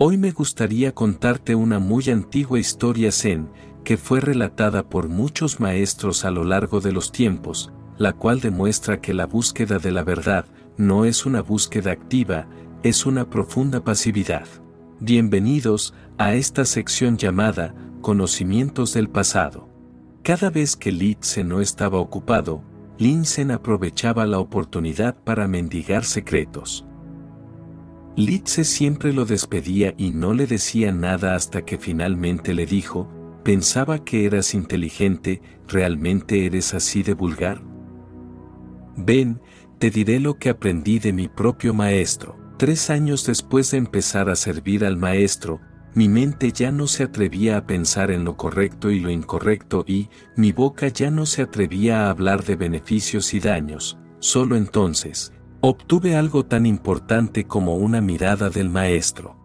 Hoy me gustaría contarte una muy antigua historia zen, que fue relatada por muchos maestros a lo largo de los tiempos, la cual demuestra que la búsqueda de la verdad no es una búsqueda activa, es una profunda pasividad. Bienvenidos a esta sección llamada Conocimientos del pasado. Cada vez que Litze no estaba ocupado, Linsen aprovechaba la oportunidad para mendigar secretos. Litze siempre lo despedía y no le decía nada hasta que finalmente le dijo, pensaba que eras inteligente, ¿realmente eres así de vulgar? Ven, te diré lo que aprendí de mi propio maestro. Tres años después de empezar a servir al maestro, mi mente ya no se atrevía a pensar en lo correcto y lo incorrecto y mi boca ya no se atrevía a hablar de beneficios y daños. Solo entonces, obtuve algo tan importante como una mirada del maestro.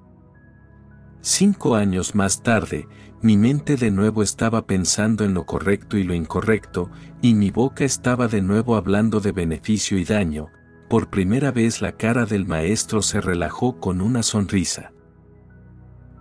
Cinco años más tarde, mi mente de nuevo estaba pensando en lo correcto y lo incorrecto, y mi boca estaba de nuevo hablando de beneficio y daño. Por primera vez la cara del maestro se relajó con una sonrisa.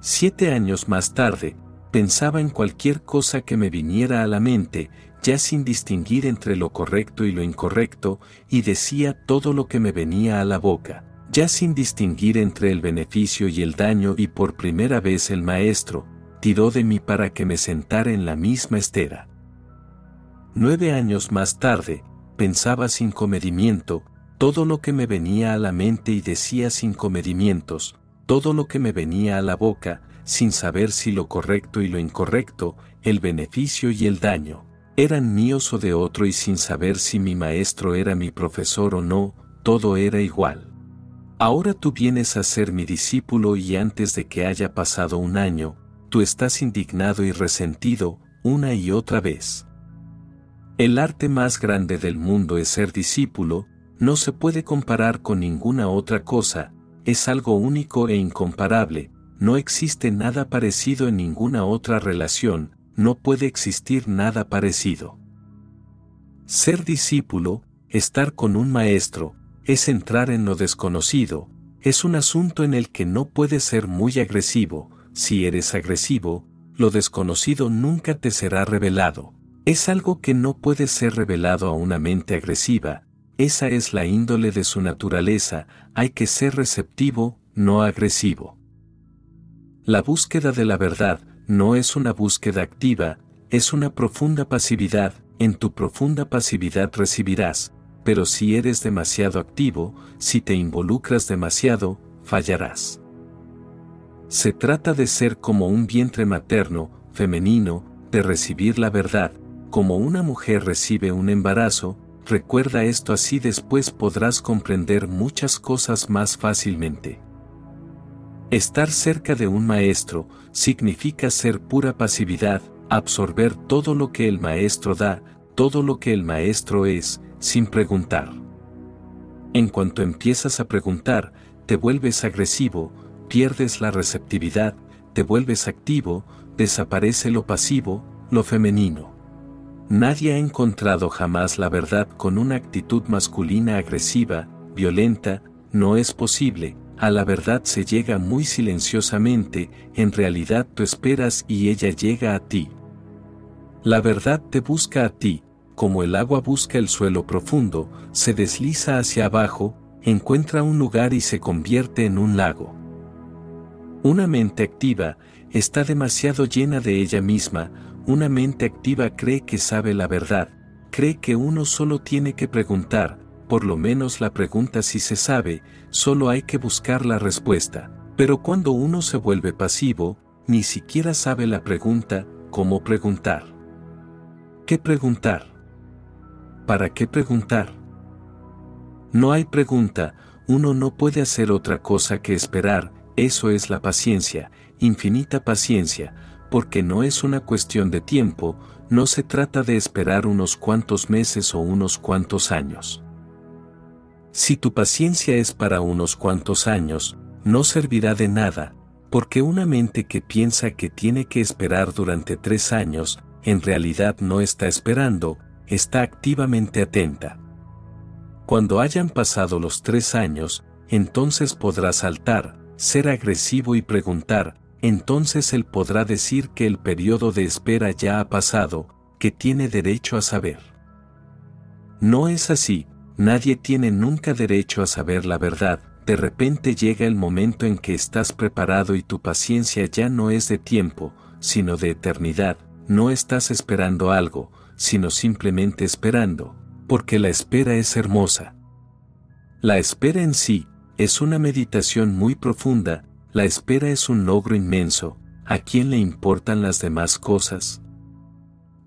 Siete años más tarde, pensaba en cualquier cosa que me viniera a la mente, ya sin distinguir entre lo correcto y lo incorrecto, y decía todo lo que me venía a la boca ya sin distinguir entre el beneficio y el daño y por primera vez el maestro, tiró de mí para que me sentara en la misma estera. Nueve años más tarde, pensaba sin comedimiento, todo lo que me venía a la mente y decía sin comedimientos, todo lo que me venía a la boca, sin saber si lo correcto y lo incorrecto, el beneficio y el daño, eran míos o de otro y sin saber si mi maestro era mi profesor o no, todo era igual. Ahora tú vienes a ser mi discípulo y antes de que haya pasado un año, tú estás indignado y resentido una y otra vez. El arte más grande del mundo es ser discípulo, no se puede comparar con ninguna otra cosa, es algo único e incomparable, no existe nada parecido en ninguna otra relación, no puede existir nada parecido. Ser discípulo, estar con un maestro, es entrar en lo desconocido, es un asunto en el que no puedes ser muy agresivo, si eres agresivo, lo desconocido nunca te será revelado. Es algo que no puede ser revelado a una mente agresiva, esa es la índole de su naturaleza, hay que ser receptivo, no agresivo. La búsqueda de la verdad no es una búsqueda activa, es una profunda pasividad, en tu profunda pasividad recibirás, pero si eres demasiado activo, si te involucras demasiado, fallarás. Se trata de ser como un vientre materno, femenino, de recibir la verdad, como una mujer recibe un embarazo, recuerda esto así después podrás comprender muchas cosas más fácilmente. Estar cerca de un maestro significa ser pura pasividad, absorber todo lo que el maestro da, todo lo que el maestro es, sin preguntar. En cuanto empiezas a preguntar, te vuelves agresivo, pierdes la receptividad, te vuelves activo, desaparece lo pasivo, lo femenino. Nadie ha encontrado jamás la verdad con una actitud masculina agresiva, violenta, no es posible, a la verdad se llega muy silenciosamente, en realidad tú esperas y ella llega a ti. La verdad te busca a ti, como el agua busca el suelo profundo, se desliza hacia abajo, encuentra un lugar y se convierte en un lago. Una mente activa está demasiado llena de ella misma, una mente activa cree que sabe la verdad, cree que uno solo tiene que preguntar, por lo menos la pregunta si se sabe, solo hay que buscar la respuesta. Pero cuando uno se vuelve pasivo, ni siquiera sabe la pregunta, cómo preguntar. ¿Qué preguntar? ¿Para qué preguntar? No hay pregunta, uno no puede hacer otra cosa que esperar, eso es la paciencia, infinita paciencia, porque no es una cuestión de tiempo, no se trata de esperar unos cuantos meses o unos cuantos años. Si tu paciencia es para unos cuantos años, no servirá de nada, porque una mente que piensa que tiene que esperar durante tres años, en realidad no está esperando, está activamente atenta. Cuando hayan pasado los tres años, entonces podrá saltar, ser agresivo y preguntar, entonces él podrá decir que el periodo de espera ya ha pasado, que tiene derecho a saber. No es así, nadie tiene nunca derecho a saber la verdad, de repente llega el momento en que estás preparado y tu paciencia ya no es de tiempo, sino de eternidad, no estás esperando algo, sino simplemente esperando, porque la espera es hermosa. La espera en sí, es una meditación muy profunda, la espera es un logro inmenso, ¿a quién le importan las demás cosas?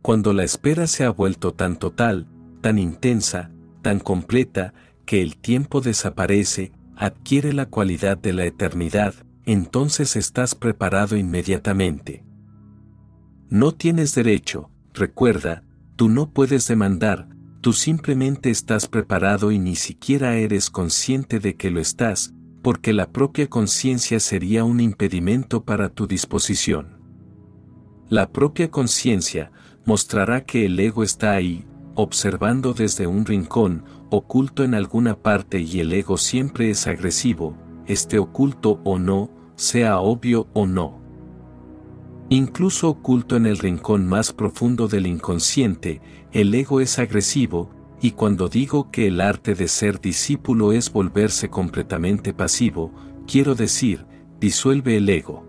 Cuando la espera se ha vuelto tan total, tan intensa, tan completa, que el tiempo desaparece, adquiere la cualidad de la eternidad, entonces estás preparado inmediatamente. No tienes derecho, recuerda, tú no puedes demandar, tú simplemente estás preparado y ni siquiera eres consciente de que lo estás, porque la propia conciencia sería un impedimento para tu disposición. La propia conciencia mostrará que el ego está ahí, observando desde un rincón, oculto en alguna parte y el ego siempre es agresivo, esté oculto o no, sea obvio o no. Incluso oculto en el rincón más profundo del inconsciente, el ego es agresivo, y cuando digo que el arte de ser discípulo es volverse completamente pasivo, quiero decir, disuelve el ego.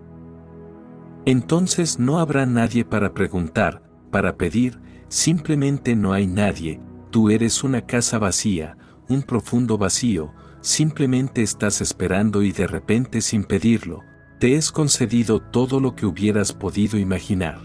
Entonces no habrá nadie para preguntar, para pedir, simplemente no hay nadie, tú eres una casa vacía, un profundo vacío, simplemente estás esperando y de repente sin pedirlo, te es concedido todo lo que hubieras podido imaginar.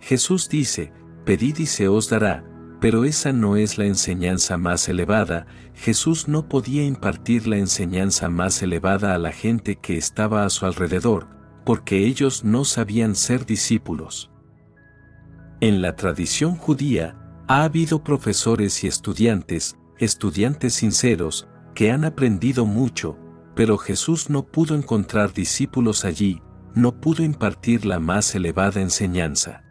Jesús dice, pedid y se os dará, pero esa no es la enseñanza más elevada, Jesús no podía impartir la enseñanza más elevada a la gente que estaba a su alrededor, porque ellos no sabían ser discípulos. En la tradición judía, ha habido profesores y estudiantes, estudiantes sinceros, que han aprendido mucho, pero Jesús no pudo encontrar discípulos allí, no pudo impartir la más elevada enseñanza.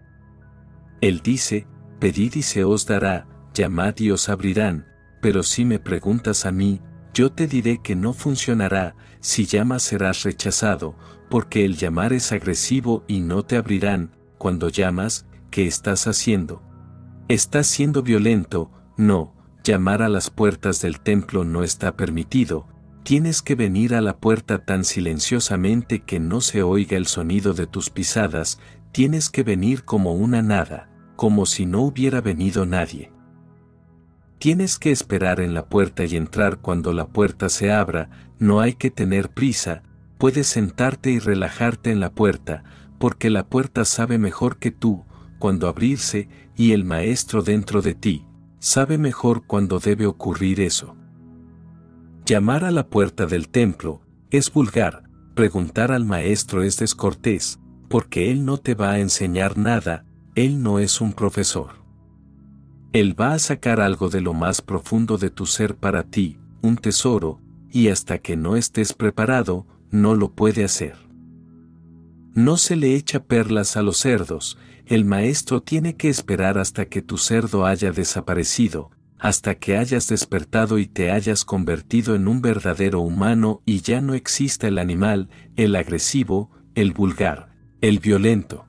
Él dice, pedid y se os dará, llamad y os abrirán, pero si me preguntas a mí, yo te diré que no funcionará, si llamas serás rechazado, porque el llamar es agresivo y no te abrirán, cuando llamas, ¿qué estás haciendo? Estás siendo violento, no, llamar a las puertas del templo no está permitido, tienes que venir a la puerta tan silenciosamente que no se oiga el sonido de tus pisadas, tienes que venir como una nada, como si no hubiera venido nadie. Tienes que esperar en la puerta y entrar cuando la puerta se abra, no hay que tener prisa, puedes sentarte y relajarte en la puerta, porque la puerta sabe mejor que tú, cuando abrirse, y el maestro dentro de ti, sabe mejor cuando debe ocurrir eso. Llamar a la puerta del templo es vulgar, preguntar al maestro es descortés, porque él no te va a enseñar nada, él no es un profesor. Él va a sacar algo de lo más profundo de tu ser para ti, un tesoro, y hasta que no estés preparado, no lo puede hacer. No se le echa perlas a los cerdos, el maestro tiene que esperar hasta que tu cerdo haya desaparecido, hasta que hayas despertado y te hayas convertido en un verdadero humano y ya no exista el animal, el agresivo, el vulgar, el violento.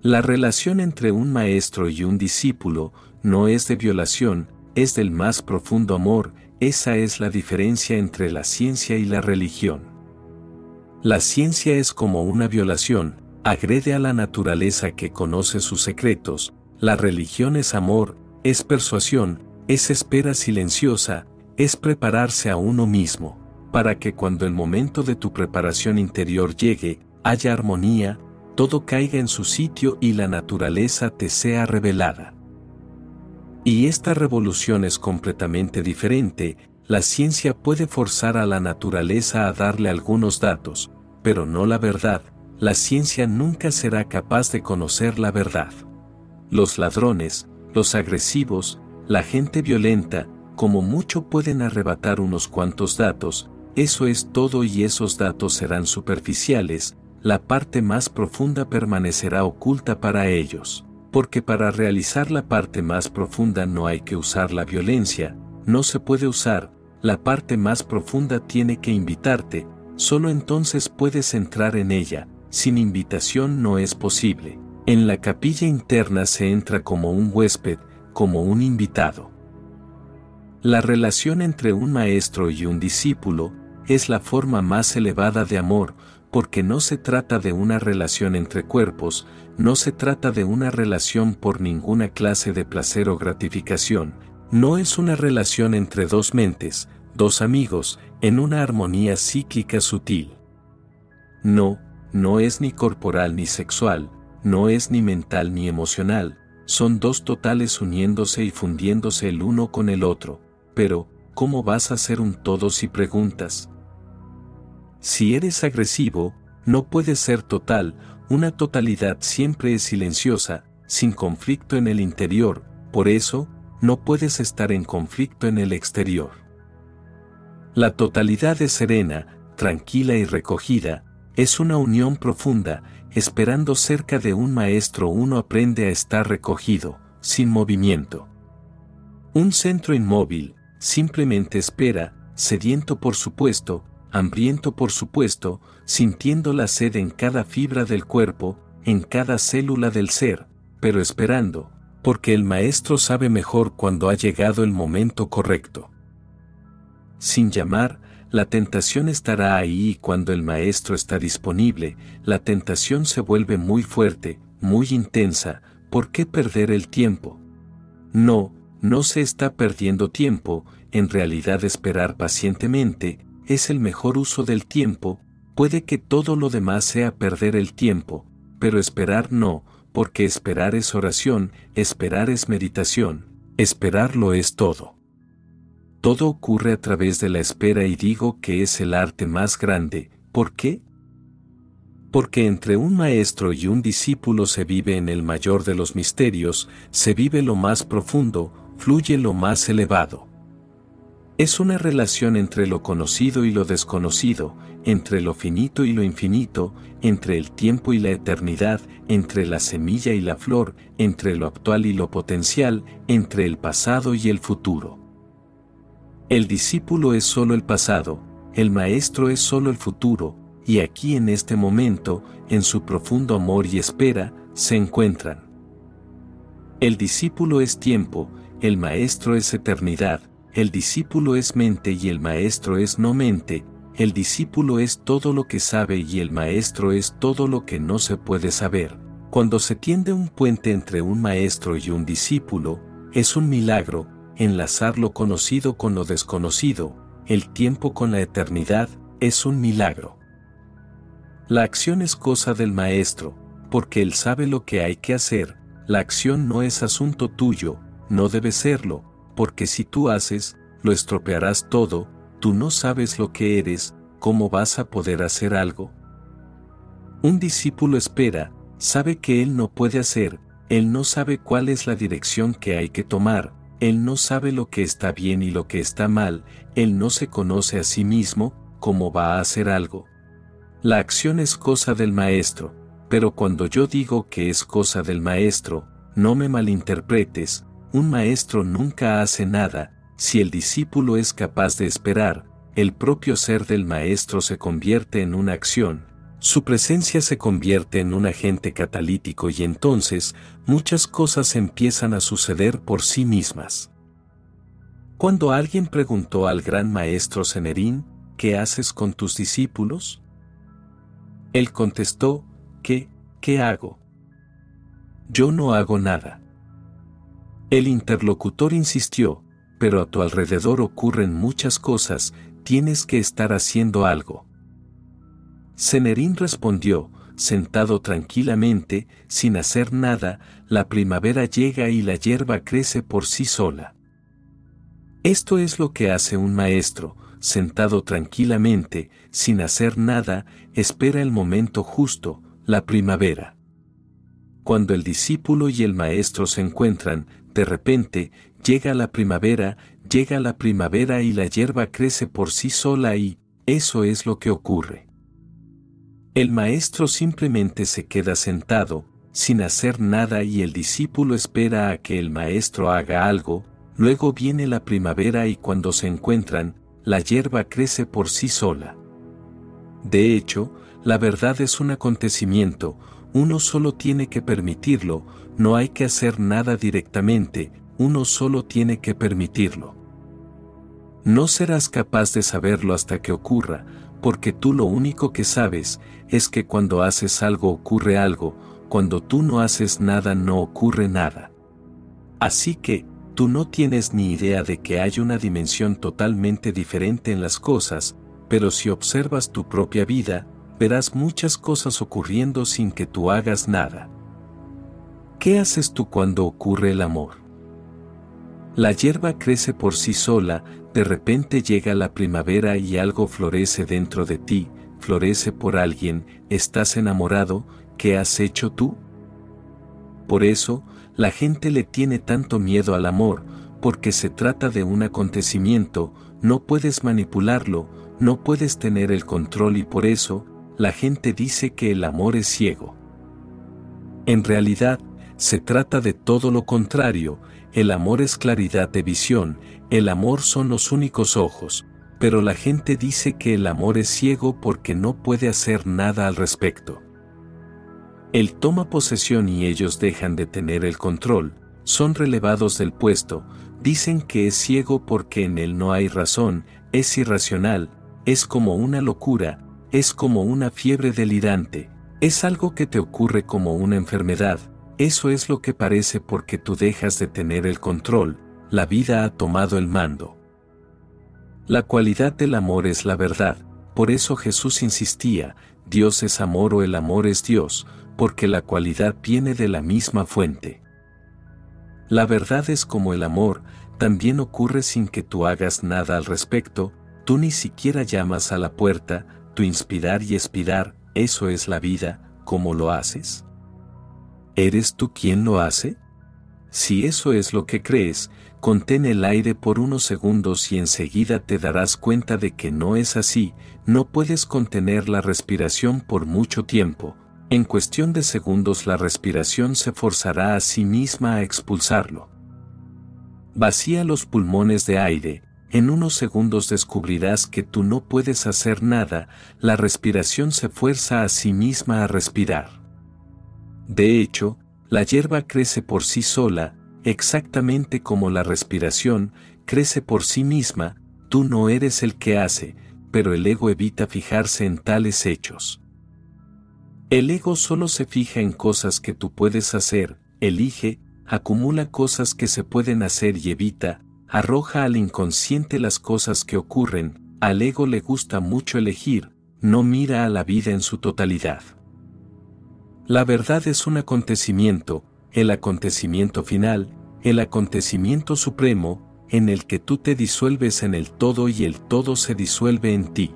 La relación entre un maestro y un discípulo no es de violación, es del más profundo amor, esa es la diferencia entre la ciencia y la religión. La ciencia es como una violación, agrede a la naturaleza que conoce sus secretos, la religión es amor, es persuasión, es espera silenciosa, es prepararse a uno mismo, para que cuando el momento de tu preparación interior llegue, haya armonía, todo caiga en su sitio y la naturaleza te sea revelada. Y esta revolución es completamente diferente, la ciencia puede forzar a la naturaleza a darle algunos datos, pero no la verdad, la ciencia nunca será capaz de conocer la verdad. Los ladrones, los agresivos, la gente violenta, como mucho pueden arrebatar unos cuantos datos, eso es todo y esos datos serán superficiales, la parte más profunda permanecerá oculta para ellos, porque para realizar la parte más profunda no hay que usar la violencia, no se puede usar, la parte más profunda tiene que invitarte, solo entonces puedes entrar en ella, sin invitación no es posible. En la capilla interna se entra como un huésped, como un invitado. La relación entre un maestro y un discípulo es la forma más elevada de amor, porque no se trata de una relación entre cuerpos, no se trata de una relación por ninguna clase de placer o gratificación, no es una relación entre dos mentes, dos amigos, en una armonía cíclica sutil. No, no es ni corporal ni sexual, no es ni mental ni emocional, son dos totales uniéndose y fundiéndose el uno con el otro, pero, ¿cómo vas a ser un todo si preguntas? Si eres agresivo, no puedes ser total, una totalidad siempre es silenciosa, sin conflicto en el interior, por eso, no puedes estar en conflicto en el exterior. La totalidad es serena, tranquila y recogida, es una unión profunda, esperando cerca de un maestro uno aprende a estar recogido, sin movimiento. Un centro inmóvil, simplemente espera, sediento por supuesto, hambriento por supuesto, sintiendo la sed en cada fibra del cuerpo, en cada célula del ser, pero esperando, porque el maestro sabe mejor cuando ha llegado el momento correcto. Sin llamar, la tentación estará ahí y cuando el maestro está disponible, la tentación se vuelve muy fuerte, muy intensa, ¿por qué perder el tiempo? No, no se está perdiendo tiempo, en realidad esperar pacientemente, es el mejor uso del tiempo, puede que todo lo demás sea perder el tiempo, pero esperar no, porque esperar es oración, esperar es meditación, esperar lo es todo. Todo ocurre a través de la espera y digo que es el arte más grande, ¿por qué? Porque entre un maestro y un discípulo se vive en el mayor de los misterios, se vive lo más profundo, fluye lo más elevado. Es una relación entre lo conocido y lo desconocido, entre lo finito y lo infinito, entre el tiempo y la eternidad, entre la semilla y la flor, entre lo actual y lo potencial, entre el pasado y el futuro. El discípulo es solo el pasado, el maestro es solo el futuro, y aquí en este momento, en su profundo amor y espera, se encuentran. El discípulo es tiempo, el maestro es eternidad, el discípulo es mente y el maestro es no mente, el discípulo es todo lo que sabe y el maestro es todo lo que no se puede saber. Cuando se tiende un puente entre un maestro y un discípulo, es un milagro, enlazar lo conocido con lo desconocido, el tiempo con la eternidad, es un milagro. La acción es cosa del maestro, porque él sabe lo que hay que hacer, la acción no es asunto tuyo, no debe serlo, porque si tú haces, lo estropearás todo, tú no sabes lo que eres, ¿cómo vas a poder hacer algo? Un discípulo espera, sabe que él no puede hacer, él no sabe cuál es la dirección que hay que tomar, él no sabe lo que está bien y lo que está mal, él no se conoce a sí mismo, ¿cómo va a hacer algo? La acción es cosa del maestro, pero cuando yo digo que es cosa del maestro, no me malinterpretes, un maestro nunca hace nada, si el discípulo es capaz de esperar, el propio ser del maestro se convierte en una acción, su presencia se convierte en un agente catalítico y entonces muchas cosas empiezan a suceder por sí mismas. Cuando alguien preguntó al gran maestro Senerín, ¿qué haces con tus discípulos? Él contestó, ¿qué, qué hago? Yo no hago nada. El interlocutor insistió, pero a tu alrededor ocurren muchas cosas, tienes que estar haciendo algo. Cenerín respondió, sentado tranquilamente, sin hacer nada, la primavera llega y la hierba crece por sí sola. Esto es lo que hace un maestro, sentado tranquilamente, sin hacer nada, espera el momento justo, la primavera. Cuando el discípulo y el maestro se encuentran, de repente, llega la primavera, llega la primavera y la hierba crece por sí sola y, eso es lo que ocurre. El maestro simplemente se queda sentado, sin hacer nada y el discípulo espera a que el maestro haga algo, luego viene la primavera y cuando se encuentran, la hierba crece por sí sola. De hecho, la verdad es un acontecimiento, uno solo tiene que permitirlo, no hay que hacer nada directamente, uno solo tiene que permitirlo. No serás capaz de saberlo hasta que ocurra, porque tú lo único que sabes es que cuando haces algo ocurre algo, cuando tú no haces nada no ocurre nada. Así que, tú no tienes ni idea de que hay una dimensión totalmente diferente en las cosas, pero si observas tu propia vida, verás muchas cosas ocurriendo sin que tú hagas nada. ¿Qué haces tú cuando ocurre el amor? La hierba crece por sí sola, de repente llega la primavera y algo florece dentro de ti, florece por alguien, estás enamorado, ¿qué has hecho tú? Por eso, la gente le tiene tanto miedo al amor, porque se trata de un acontecimiento, no puedes manipularlo, no puedes tener el control y por eso, la gente dice que el amor es ciego. En realidad, se trata de todo lo contrario, el amor es claridad de visión, el amor son los únicos ojos, pero la gente dice que el amor es ciego porque no puede hacer nada al respecto. Él toma posesión y ellos dejan de tener el control, son relevados del puesto, dicen que es ciego porque en él no hay razón, es irracional, es como una locura, es como una fiebre delirante, es algo que te ocurre como una enfermedad, eso es lo que parece porque tú dejas de tener el control, la vida ha tomado el mando. La cualidad del amor es la verdad, por eso Jesús insistía, Dios es amor o el amor es Dios, porque la cualidad viene de la misma fuente. La verdad es como el amor, también ocurre sin que tú hagas nada al respecto, tú ni siquiera llamas a la puerta, tu inspirar y expirar, eso es la vida, ¿cómo lo haces? ¿Eres tú quien lo hace? Si eso es lo que crees, contén el aire por unos segundos y enseguida te darás cuenta de que no es así, no puedes contener la respiración por mucho tiempo, en cuestión de segundos la respiración se forzará a sí misma a expulsarlo. Vacía los pulmones de aire, en unos segundos descubrirás que tú no puedes hacer nada, la respiración se fuerza a sí misma a respirar. De hecho, la hierba crece por sí sola, exactamente como la respiración crece por sí misma, tú no eres el que hace, pero el ego evita fijarse en tales hechos. El ego solo se fija en cosas que tú puedes hacer, elige, acumula cosas que se pueden hacer y evita, arroja al inconsciente las cosas que ocurren, al ego le gusta mucho elegir, no mira a la vida en su totalidad. La verdad es un acontecimiento, el acontecimiento final, el acontecimiento supremo, en el que tú te disuelves en el todo y el todo se disuelve en ti.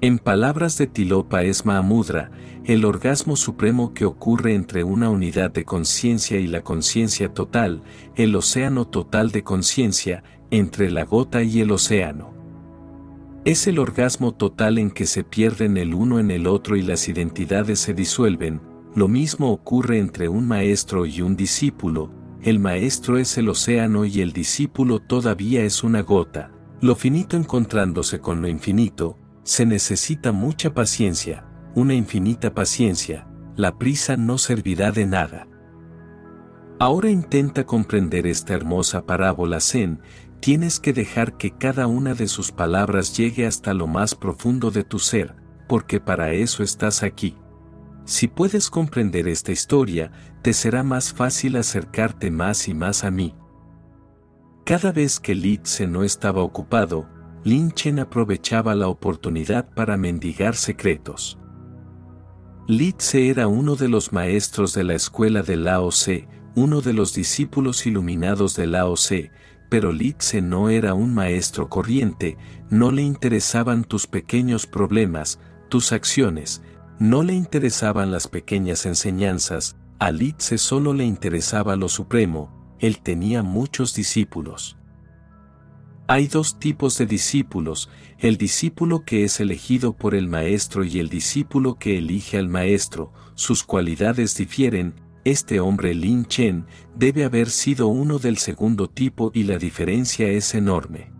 En palabras de Tilopa es Mahamudra, el orgasmo supremo que ocurre entre una unidad de conciencia y la conciencia total, el océano total de conciencia, entre la gota y el océano. Es el orgasmo total en que se pierden el uno en el otro y las identidades se disuelven, lo mismo ocurre entre un maestro y un discípulo, el maestro es el océano y el discípulo todavía es una gota, lo finito encontrándose con lo infinito, se necesita mucha paciencia, una infinita paciencia, la prisa no servirá de nada. Ahora intenta comprender esta hermosa parábola Zen, tienes que dejar que cada una de sus palabras llegue hasta lo más profundo de tu ser, porque para eso estás aquí. Si puedes comprender esta historia, te será más fácil acercarte más y más a mí. Cada vez que Litze no estaba ocupado, Lin Chen aprovechaba la oportunidad para mendigar secretos. Litze era uno de los maestros de la escuela de Lao Tse, uno de los discípulos iluminados de Lao Tse, pero Litze no era un maestro corriente, no le interesaban tus pequeños problemas, tus acciones, no le interesaban las pequeñas enseñanzas, a Litze solo le interesaba lo supremo, él tenía muchos discípulos. Hay dos tipos de discípulos, el discípulo que es elegido por el maestro y el discípulo que elige al maestro, sus cualidades difieren, este hombre Lin Chen debe haber sido uno del segundo tipo y la diferencia es enorme.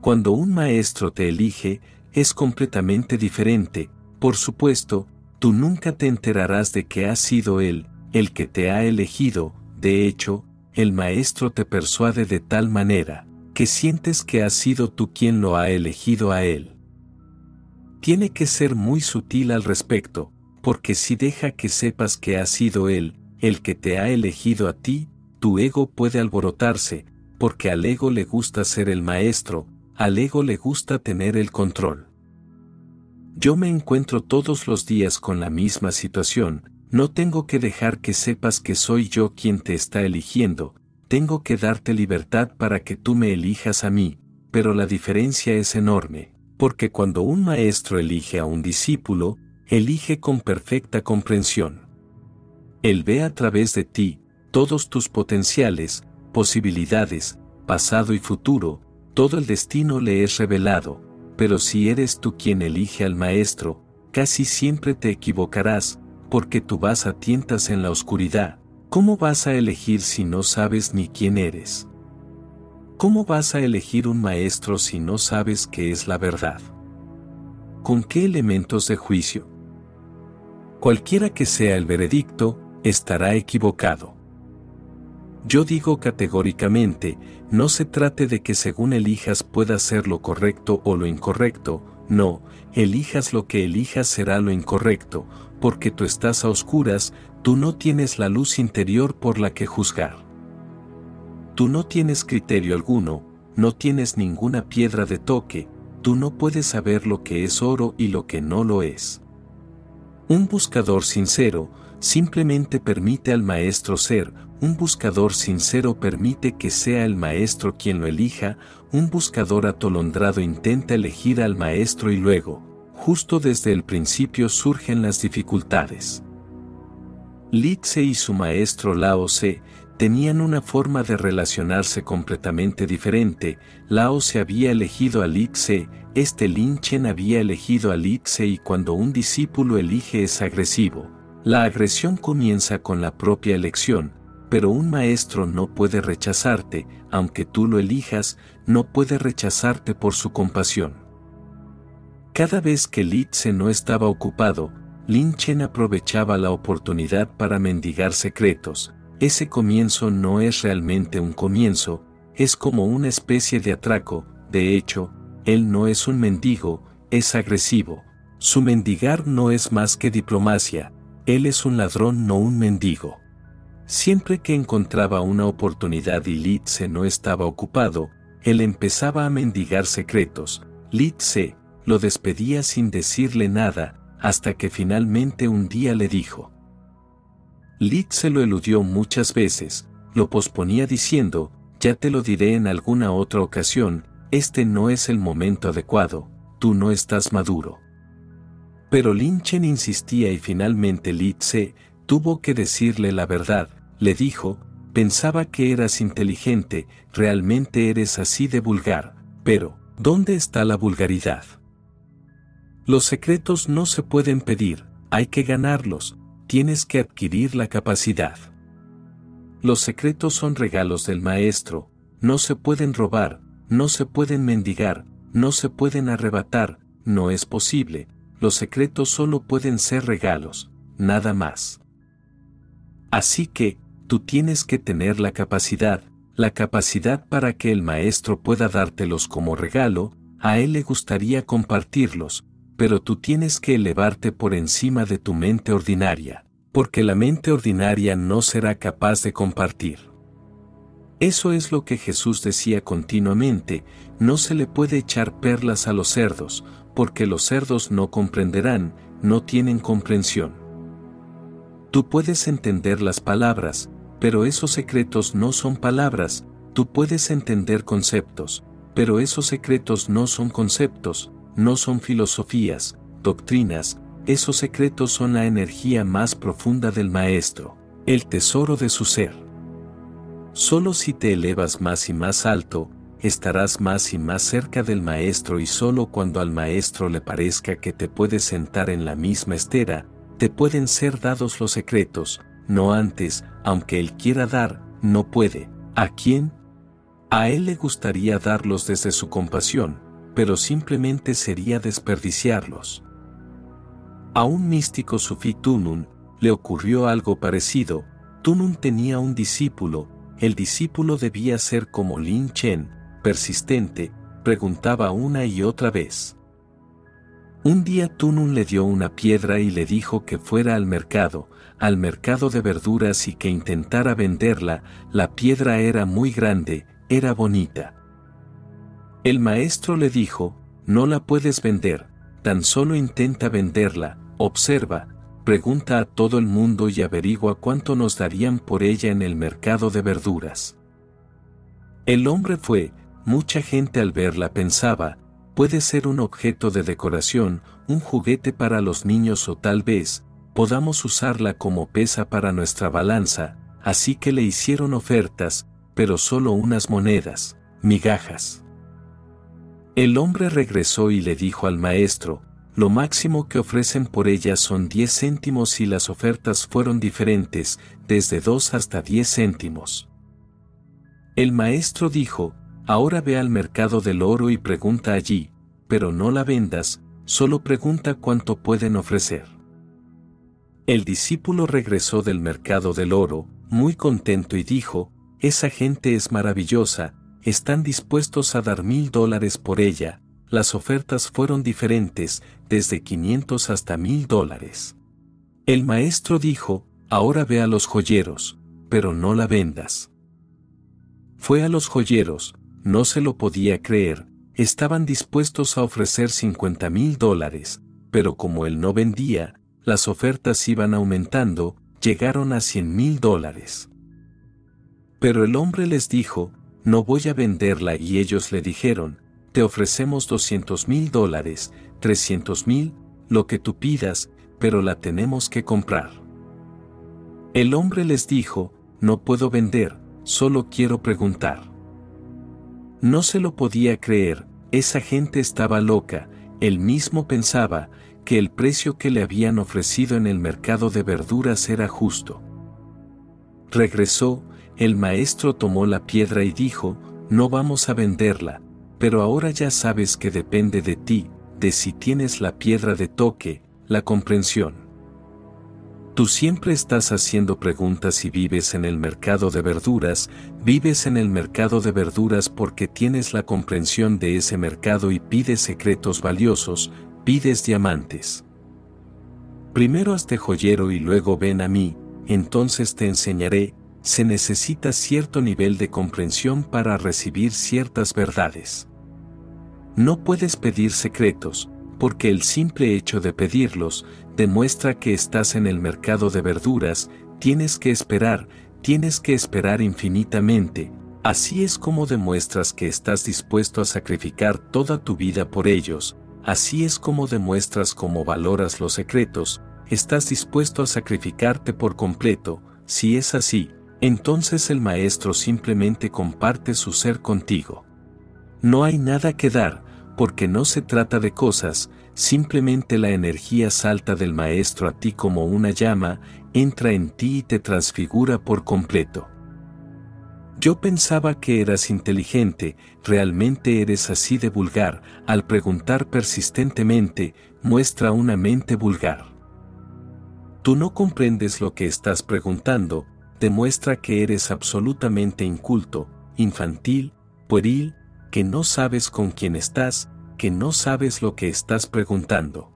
Cuando un maestro te elige, es completamente diferente, por supuesto, tú nunca te enterarás de que ha sido Él, el que te ha elegido, de hecho, el Maestro te persuade de tal manera, que sientes que has sido tú quien lo ha elegido a Él. Tiene que ser muy sutil al respecto, porque si deja que sepas que ha sido Él, el que te ha elegido a ti, tu ego puede alborotarse, porque al ego le gusta ser el maestro, al ego le gusta tener el control. Yo me encuentro todos los días con la misma situación, no tengo que dejar que sepas que soy yo quien te está eligiendo, tengo que darte libertad para que tú me elijas a mí, pero la diferencia es enorme, porque cuando un maestro elige a un discípulo, elige con perfecta comprensión. Él ve a través de ti todos tus potenciales, posibilidades, pasado y futuro, todo el destino le es revelado, pero si eres tú quien elige al maestro, casi siempre te equivocarás, porque tú vas a tientas en la oscuridad, ¿cómo vas a elegir si no sabes ni quién eres? ¿Cómo vas a elegir un maestro si no sabes qué es la verdad? ¿Con qué elementos de juicio? Cualquiera que sea el veredicto, estará equivocado. Yo digo categóricamente, no se trate de que según elijas pueda ser lo correcto o lo incorrecto, no, elijas lo que elijas será lo incorrecto, porque tú estás a oscuras, tú no tienes la luz interior por la que juzgar. Tú no tienes criterio alguno, no tienes ninguna piedra de toque, tú no puedes saber lo que es oro y lo que no lo es. Un buscador sincero, simplemente permite al maestro ser, un buscador sincero permite que sea el maestro quien lo elija, un buscador atolondrado intenta elegir al maestro y luego, justo desde el principio surgen las dificultades. Li y su maestro Lao Tse tenían una forma de relacionarse completamente diferente. Lao Tse había elegido a Li este Lin Chen había elegido a Li y cuando un discípulo elige es agresivo. La agresión comienza con la propia elección, pero un maestro no puede rechazarte, aunque tú lo elijas, no puede rechazarte por su compasión. Cada vez que Litze no estaba ocupado, Lin Chen aprovechaba la oportunidad para mendigar secretos. Ese comienzo no es realmente un comienzo, es como una especie de atraco, de hecho, él no es un mendigo, es agresivo. Su mendigar no es más que diplomacia, él es un ladrón no un mendigo. Siempre que encontraba una oportunidad y Litze no estaba ocupado, él empezaba a mendigar secretos. Litze, lo despedía sin decirle nada, hasta que finalmente un día le dijo. Lit se lo eludió muchas veces, lo posponía diciendo, ya te lo diré en alguna otra ocasión, este no es el momento adecuado, tú no estás maduro. Pero Lin Chen insistía y finalmente Lit tuvo que decirle la verdad, le dijo, pensaba que eras inteligente, realmente eres así de vulgar, pero, ¿dónde está la vulgaridad? Los secretos no se pueden pedir, hay que ganarlos, tienes que adquirir la capacidad. Los secretos son regalos del maestro, no se pueden robar, no se pueden mendigar, no se pueden arrebatar, no es posible, los secretos solo pueden ser regalos, nada más. Así que, tú tienes que tener la capacidad, la capacidad para que el maestro pueda dártelos como regalo, a él le gustaría compartirlos, pero tú tienes que elevarte por encima de tu mente ordinaria, porque la mente ordinaria no será capaz de compartir. Eso es lo que Jesús decía continuamente, no se le puede echar perlas a los cerdos, porque los cerdos no comprenderán, no tienen comprensión. Tú puedes entender las palabras, pero esos secretos no son palabras, tú puedes entender conceptos, pero esos secretos no son conceptos, no son filosofías, doctrinas, esos secretos son la energía más profunda del Maestro, el tesoro de su ser. Solo si te elevas más y más alto, estarás más y más cerca del Maestro y solo cuando al Maestro le parezca que te puedes sentar en la misma estera, te pueden ser dados los secretos, no antes, aunque Él quiera dar, no puede. ¿A quién? A Él le gustaría darlos desde su compasión, pero simplemente sería desperdiciarlos. A un místico sufí Tunun le ocurrió algo parecido, Tunun tenía un discípulo, el discípulo debía ser como Lin Chen, persistente, preguntaba una y otra vez. Un día Tunun le dio una piedra y le dijo que fuera al mercado, al mercado de verduras y que intentara venderla, la piedra era muy grande, era bonita. El maestro le dijo, no la puedes vender, tan solo intenta venderla, observa, pregunta a todo el mundo y averigua cuánto nos darían por ella en el mercado de verduras. El hombre fue, mucha gente al verla pensaba, puede ser un objeto de decoración, un juguete para los niños o tal vez, podamos usarla como pesa para nuestra balanza, así que le hicieron ofertas, pero solo unas monedas, migajas. El hombre regresó y le dijo al maestro, lo máximo que ofrecen por ella son 10 céntimos y las ofertas fueron diferentes, desde 2 hasta 10 céntimos. El maestro dijo, ahora ve al mercado del oro y pregunta allí, pero no la vendas, solo pregunta cuánto pueden ofrecer. El discípulo regresó del mercado del oro, muy contento y dijo, esa gente es maravillosa, están dispuestos a dar mil dólares por ella, las ofertas fueron diferentes, desde 500 hasta 1000 dólares. El maestro dijo, ahora ve a los joyeros, pero no la vendas. Fue a los joyeros, no se lo podía creer, estaban dispuestos a ofrecer 50 mil dólares, pero como él no vendía, las ofertas iban aumentando, llegaron a 100 mil dólares. Pero el hombre les dijo, no voy a venderla y ellos le dijeron, te ofrecemos 200 mil dólares, 300 mil, lo que tú pidas, pero la tenemos que comprar. El hombre les dijo, no puedo vender, solo quiero preguntar. No se lo podía creer, esa gente estaba loca, él mismo pensaba que el precio que le habían ofrecido en el mercado de verduras era justo. Regresó, el maestro tomó la piedra y dijo, no vamos a venderla, pero ahora ya sabes que depende de ti, de si tienes la piedra de toque, la comprensión. Tú siempre estás haciendo preguntas y vives en el mercado de verduras, vives en el mercado de verduras porque tienes la comprensión de ese mercado y pides secretos valiosos, pides diamantes. Primero hazte joyero y luego ven a mí, entonces te enseñaré, se necesita cierto nivel de comprensión para recibir ciertas verdades. No puedes pedir secretos, porque el simple hecho de pedirlos demuestra que estás en el mercado de verduras, tienes que esperar, tienes que esperar infinitamente, así es como demuestras que estás dispuesto a sacrificar toda tu vida por ellos, así es como demuestras cómo valoras los secretos, estás dispuesto a sacrificarte por completo, si es así, entonces el maestro simplemente comparte su ser contigo. No hay nada que dar, porque no se trata de cosas, simplemente la energía salta del maestro a ti como una llama, entra en ti y te transfigura por completo. Yo pensaba que eras inteligente, realmente eres así de vulgar, al preguntar persistentemente, muestra una mente vulgar. Tú no comprendes lo que estás preguntando, demuestra que eres absolutamente inculto, infantil, pueril, que no sabes con quién estás, que no sabes lo que estás preguntando.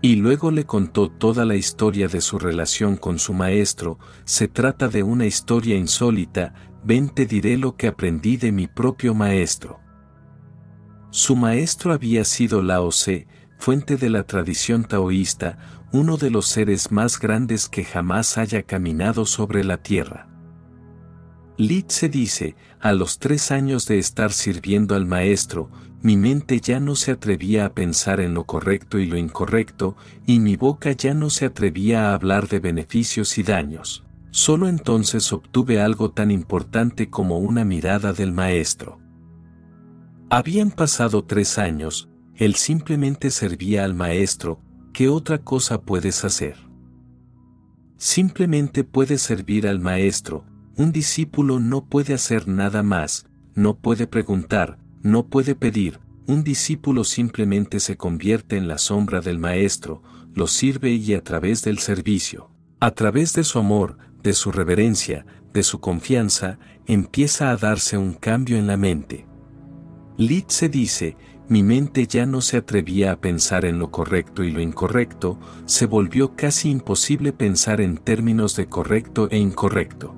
Y luego le contó toda la historia de su relación con su maestro, se trata de una historia insólita, ven te diré lo que aprendí de mi propio maestro. Su maestro había sido Lao Tse, fuente de la tradición taoísta, uno de los seres más grandes que jamás haya caminado sobre la tierra. se dice, a los tres años de estar sirviendo al maestro, mi mente ya no se atrevía a pensar en lo correcto y lo incorrecto, y mi boca ya no se atrevía a hablar de beneficios y daños. Solo entonces obtuve algo tan importante como una mirada del maestro. Habían pasado tres años, él simplemente servía al maestro, ¿qué otra cosa puedes hacer? Simplemente puedes servir al maestro, un discípulo no puede hacer nada más, no puede preguntar, no puede pedir, un discípulo simplemente se convierte en la sombra del Maestro, lo sirve y a través del servicio, a través de su amor, de su reverencia, de su confianza, empieza a darse un cambio en la mente. se dice, mi mente ya no se atrevía a pensar en lo correcto y lo incorrecto, se volvió casi imposible pensar en términos de correcto e incorrecto.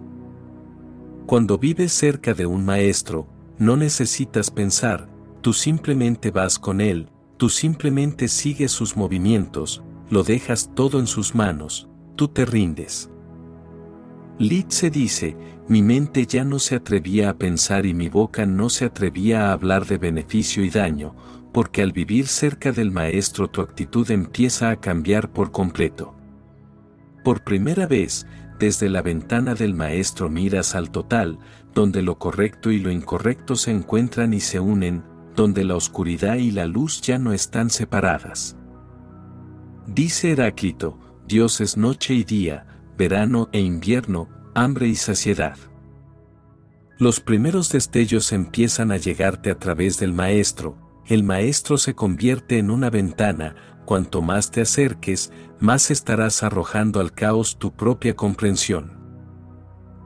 Cuando vives cerca de un maestro, no necesitas pensar, tú simplemente vas con él, tú simplemente sigues sus movimientos, lo dejas todo en sus manos, tú te rindes. se dice, mi mente ya no se atrevía a pensar y mi boca no se atrevía a hablar de beneficio y daño, porque al vivir cerca del Maestro tu actitud empieza a cambiar por completo. Por primera vez, desde la ventana del Maestro miras al total, donde lo correcto y lo incorrecto se encuentran y se unen, donde la oscuridad y la luz ya no están separadas. Dice Heráclito, Dios es noche y día, verano e invierno, hambre y saciedad. Los primeros destellos empiezan a llegarte a través del maestro, el maestro se convierte en una ventana, cuanto más te acerques, más estarás arrojando al caos tu propia comprensión.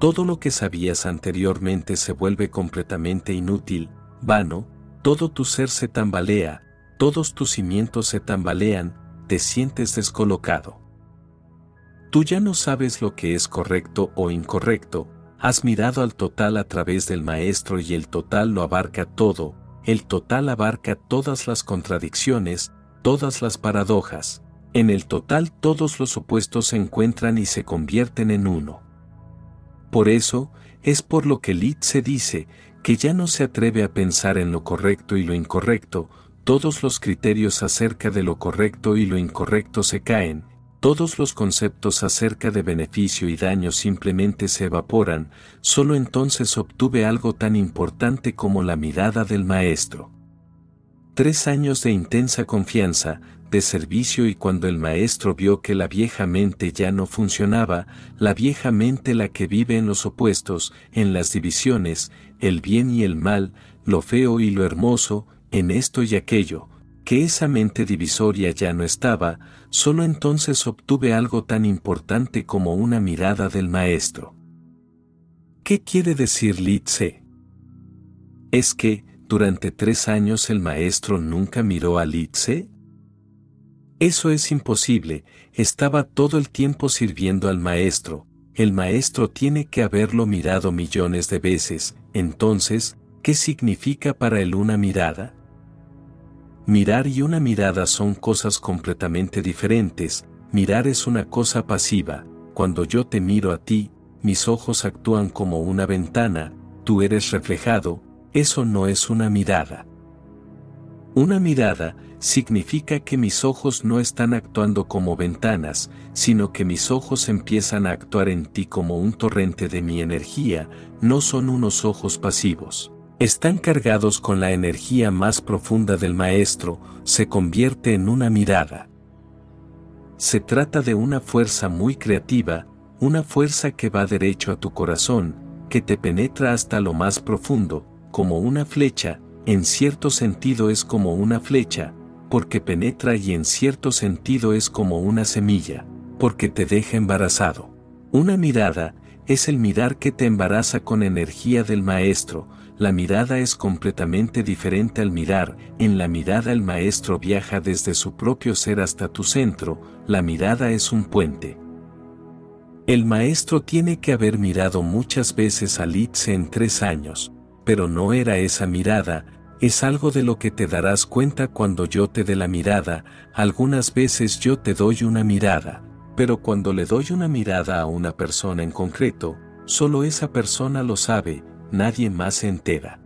Todo lo que sabías anteriormente se vuelve completamente inútil, vano, todo tu ser se tambalea, todos tus cimientos se tambalean, te sientes descolocado. Tú ya no sabes lo que es correcto o incorrecto, has mirado al total a través del maestro y el total lo abarca todo, el total abarca todas las contradicciones, todas las paradojas, en el total todos los opuestos se encuentran y se convierten en uno. Por eso, es por lo que se dice, que ya no se atreve a pensar en lo correcto y lo incorrecto, todos los criterios acerca de lo correcto y lo incorrecto se caen, todos los conceptos acerca de beneficio y daño simplemente se evaporan, solo entonces obtuve algo tan importante como la mirada del maestro. Tres años de intensa confianza, de servicio y cuando el maestro vio que la vieja mente ya no funcionaba, la vieja mente la que vive en los opuestos, en las divisiones, el bien y el mal, lo feo y lo hermoso, en esto y aquello, que esa mente divisoria ya no estaba, solo entonces obtuve algo tan importante como una mirada del maestro. ¿Qué quiere decir Litze? ¿Es que, durante tres años el maestro nunca miró a Litze? Eso es imposible, estaba todo el tiempo sirviendo al maestro, el maestro tiene que haberlo mirado millones de veces, entonces, ¿qué significa para él una mirada? Mirar y una mirada son cosas completamente diferentes, mirar es una cosa pasiva, cuando yo te miro a ti, mis ojos actúan como una ventana, tú eres reflejado, eso no es una mirada. Una mirada significa que mis ojos no están actuando como ventanas, sino que mis ojos empiezan a actuar en ti como un torrente de mi energía, no son unos ojos pasivos están cargados con la energía más profunda del maestro, se convierte en una mirada. Se trata de una fuerza muy creativa, una fuerza que va derecho a tu corazón, que te penetra hasta lo más profundo, como una flecha, en cierto sentido es como una flecha, porque penetra y en cierto sentido es como una semilla, porque te deja embarazado. Una mirada, es el mirar que te embaraza con energía del maestro, la mirada es completamente diferente al mirar, en la mirada el maestro viaja desde su propio ser hasta tu centro, la mirada es un puente. El maestro tiene que haber mirado muchas veces a Litze en tres años, pero no era esa mirada, es algo de lo que te darás cuenta cuando yo te dé la mirada, algunas veces yo te doy una mirada, pero cuando le doy una mirada a una persona en concreto, solo esa persona lo sabe, nadie más se entera.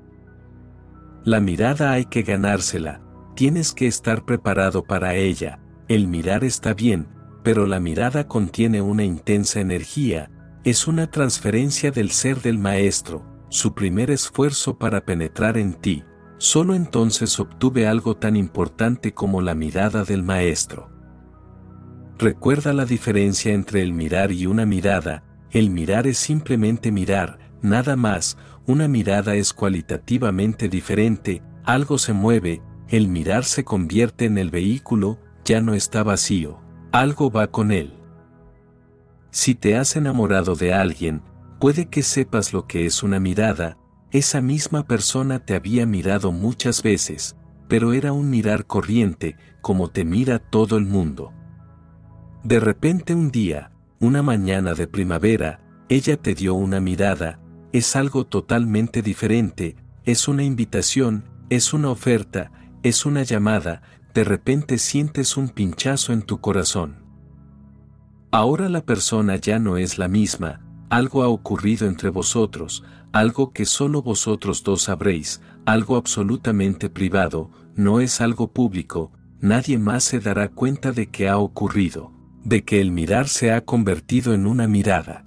La mirada hay que ganársela, tienes que estar preparado para ella, el mirar está bien, pero la mirada contiene una intensa energía, es una transferencia del ser del maestro, su primer esfuerzo para penetrar en ti, solo entonces obtuve algo tan importante como la mirada del maestro. Recuerda la diferencia entre el mirar y una mirada, el mirar es simplemente mirar, nada más, una mirada es cualitativamente diferente, algo se mueve, el mirar se convierte en el vehículo, ya no está vacío, algo va con él. Si te has enamorado de alguien, puede que sepas lo que es una mirada, esa misma persona te había mirado muchas veces, pero era un mirar corriente, como te mira todo el mundo. De repente un día, una mañana de primavera, ella te dio una mirada, es algo totalmente diferente, es una invitación, es una oferta, es una llamada, de repente sientes un pinchazo en tu corazón. Ahora la persona ya no es la misma, algo ha ocurrido entre vosotros, algo que solo vosotros dos sabréis, algo absolutamente privado, no es algo público, nadie más se dará cuenta de que ha ocurrido, de que el mirar se ha convertido en una mirada.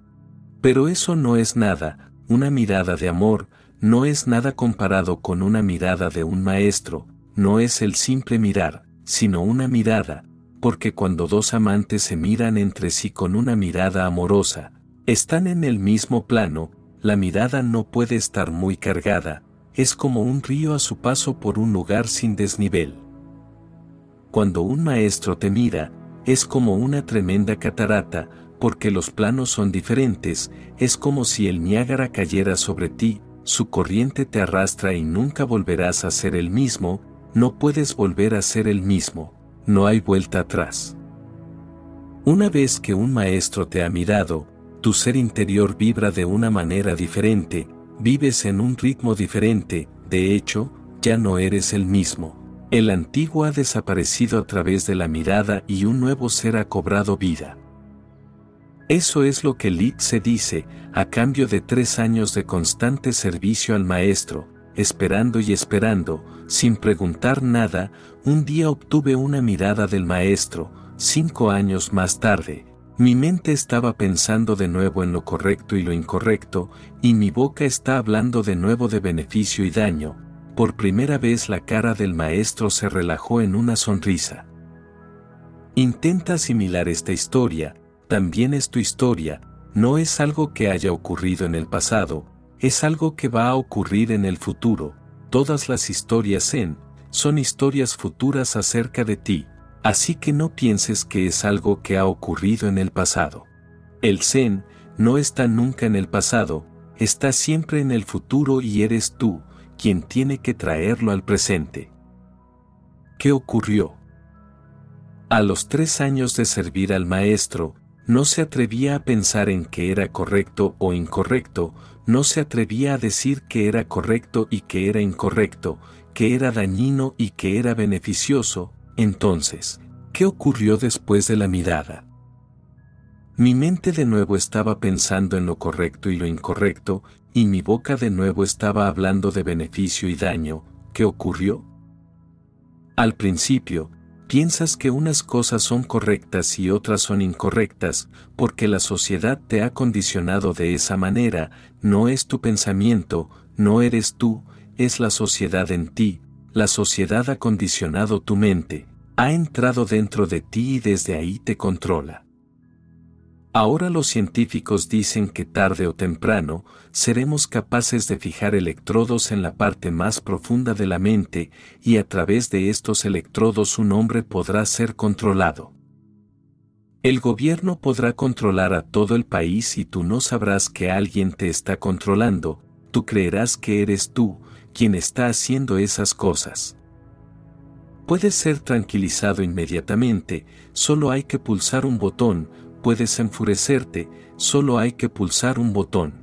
Pero eso no es nada, una mirada de amor, no es nada comparado con una mirada de un maestro, no es el simple mirar, sino una mirada, porque cuando dos amantes se miran entre sí con una mirada amorosa, están en el mismo plano, la mirada no puede estar muy cargada, es como un río a su paso por un lugar sin desnivel. Cuando un maestro te mira, es como una tremenda catarata, porque los planos son diferentes, es como si el Niágara cayera sobre ti, su corriente te arrastra y nunca volverás a ser el mismo, no puedes volver a ser el mismo, no hay vuelta atrás. Una vez que un maestro te ha mirado, tu ser interior vibra de una manera diferente, vives en un ritmo diferente, de hecho, ya no eres el mismo. El antiguo ha desaparecido a través de la mirada y un nuevo ser ha cobrado vida. Eso es lo que se dice, a cambio de tres años de constante servicio al maestro, esperando y esperando, sin preguntar nada, un día obtuve una mirada del maestro, cinco años más tarde, mi mente estaba pensando de nuevo en lo correcto y lo incorrecto, y mi boca está hablando de nuevo de beneficio y daño. Por primera vez la cara del maestro se relajó en una sonrisa. Intenta asimilar esta historia, también es tu historia, no es algo que haya ocurrido en el pasado, es algo que va a ocurrir en el futuro. Todas las historias en, son historias futuras acerca de ti, así que no pienses que es algo que ha ocurrido en el pasado. El Zen no está nunca en el pasado, está siempre en el futuro y eres tú quien tiene que traerlo al presente. ¿Qué ocurrió? A los tres años de servir al maestro, no se atrevía a pensar en que era correcto o incorrecto, no se atrevía a decir que era correcto y que era incorrecto, que era dañino y que era beneficioso, entonces, ¿qué ocurrió después de la mirada? Mi mente de nuevo estaba pensando en lo correcto y lo incorrecto, y mi boca de nuevo estaba hablando de beneficio y daño, ¿qué ocurrió? Al principio, piensas que unas cosas son correctas y otras son incorrectas, porque la sociedad te ha condicionado de esa manera, no es tu pensamiento, no eres tú, es la sociedad en ti, la sociedad ha condicionado tu mente, ha entrado dentro de ti y desde ahí te controla. Ahora los científicos dicen que tarde o temprano seremos capaces de fijar electrodos en la parte más profunda de la mente y a través de estos electrodos un hombre podrá ser controlado. El gobierno podrá controlar a todo el país y tú no sabrás que alguien te está controlando, tú creerás que eres tú quien está haciendo esas cosas. Puedes ser tranquilizado inmediatamente, solo hay que pulsar un botón, puedes enfurecerte, solo hay que pulsar un botón.